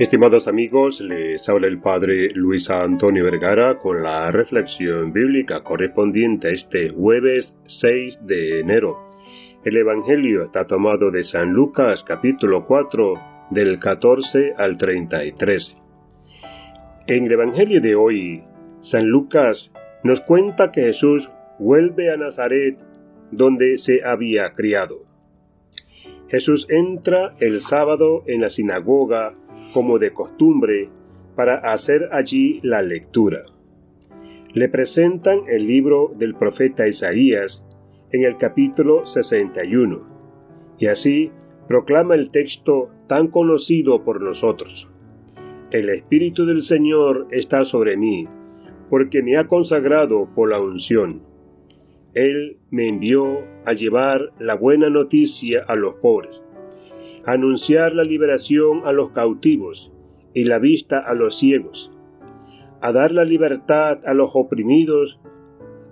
Estimados amigos, les habla el Padre Luis Antonio Vergara con la reflexión bíblica correspondiente a este jueves 6 de enero. El Evangelio está tomado de San Lucas capítulo 4 del 14 al 33. En el Evangelio de hoy, San Lucas nos cuenta que Jesús vuelve a Nazaret donde se había criado. Jesús entra el sábado en la sinagoga como de costumbre, para hacer allí la lectura. Le presentan el libro del profeta Isaías en el capítulo 61, y así proclama el texto tan conocido por nosotros. El Espíritu del Señor está sobre mí, porque me ha consagrado por la unción. Él me envió a llevar la buena noticia a los pobres anunciar la liberación a los cautivos y la vista a los ciegos, a dar la libertad a los oprimidos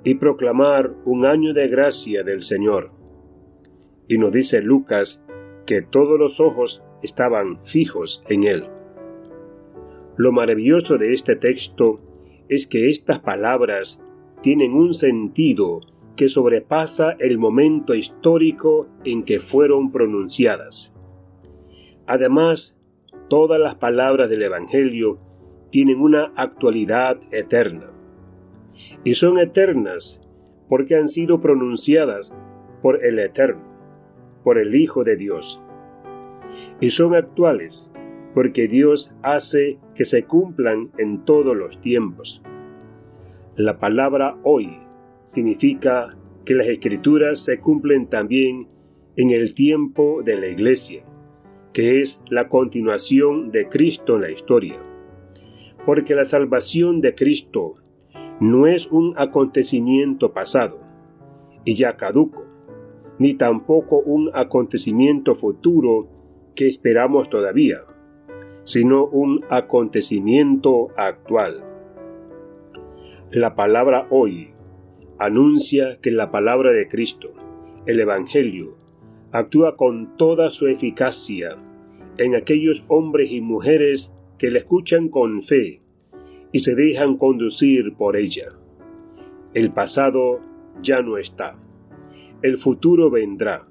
y proclamar un año de gracia del Señor. Y nos dice Lucas que todos los ojos estaban fijos en él. Lo maravilloso de este texto es que estas palabras tienen un sentido que sobrepasa el momento histórico en que fueron pronunciadas. Además, todas las palabras del Evangelio tienen una actualidad eterna. Y son eternas porque han sido pronunciadas por el Eterno, por el Hijo de Dios. Y son actuales porque Dios hace que se cumplan en todos los tiempos. La palabra hoy significa que las escrituras se cumplen también en el tiempo de la iglesia que es la continuación de Cristo en la historia. Porque la salvación de Cristo no es un acontecimiento pasado y ya caduco, ni tampoco un acontecimiento futuro que esperamos todavía, sino un acontecimiento actual. La palabra hoy anuncia que la palabra de Cristo, el Evangelio, actúa con toda su eficacia en aquellos hombres y mujeres que la escuchan con fe y se dejan conducir por ella. El pasado ya no está. El futuro vendrá.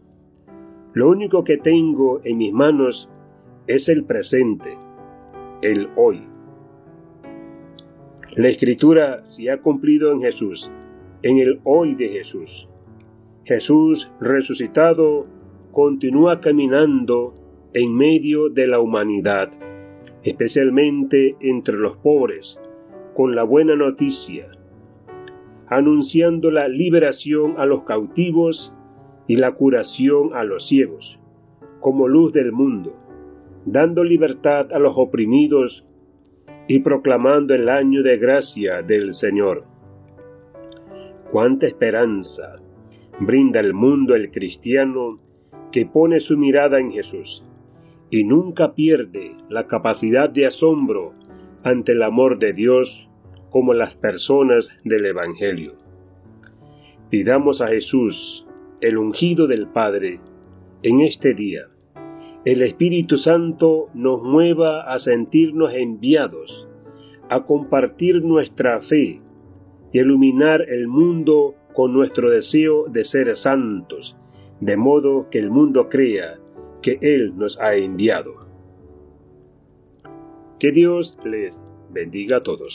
Lo único que tengo en mis manos es el presente, el hoy. La escritura se ha cumplido en Jesús, en el hoy de Jesús. Jesús resucitado continúa caminando en medio de la humanidad, especialmente entre los pobres, con la buena noticia, anunciando la liberación a los cautivos y la curación a los ciegos, como luz del mundo, dando libertad a los oprimidos y proclamando el año de gracia del Señor. Cuánta esperanza brinda el mundo el cristiano que pone su mirada en Jesús y nunca pierde la capacidad de asombro ante el amor de Dios como las personas del Evangelio. Pidamos a Jesús, el ungido del Padre, en este día. El Espíritu Santo nos mueva a sentirnos enviados, a compartir nuestra fe y iluminar el mundo con nuestro deseo de ser santos de modo que el mundo crea que Él nos ha enviado. Que Dios les bendiga a todos.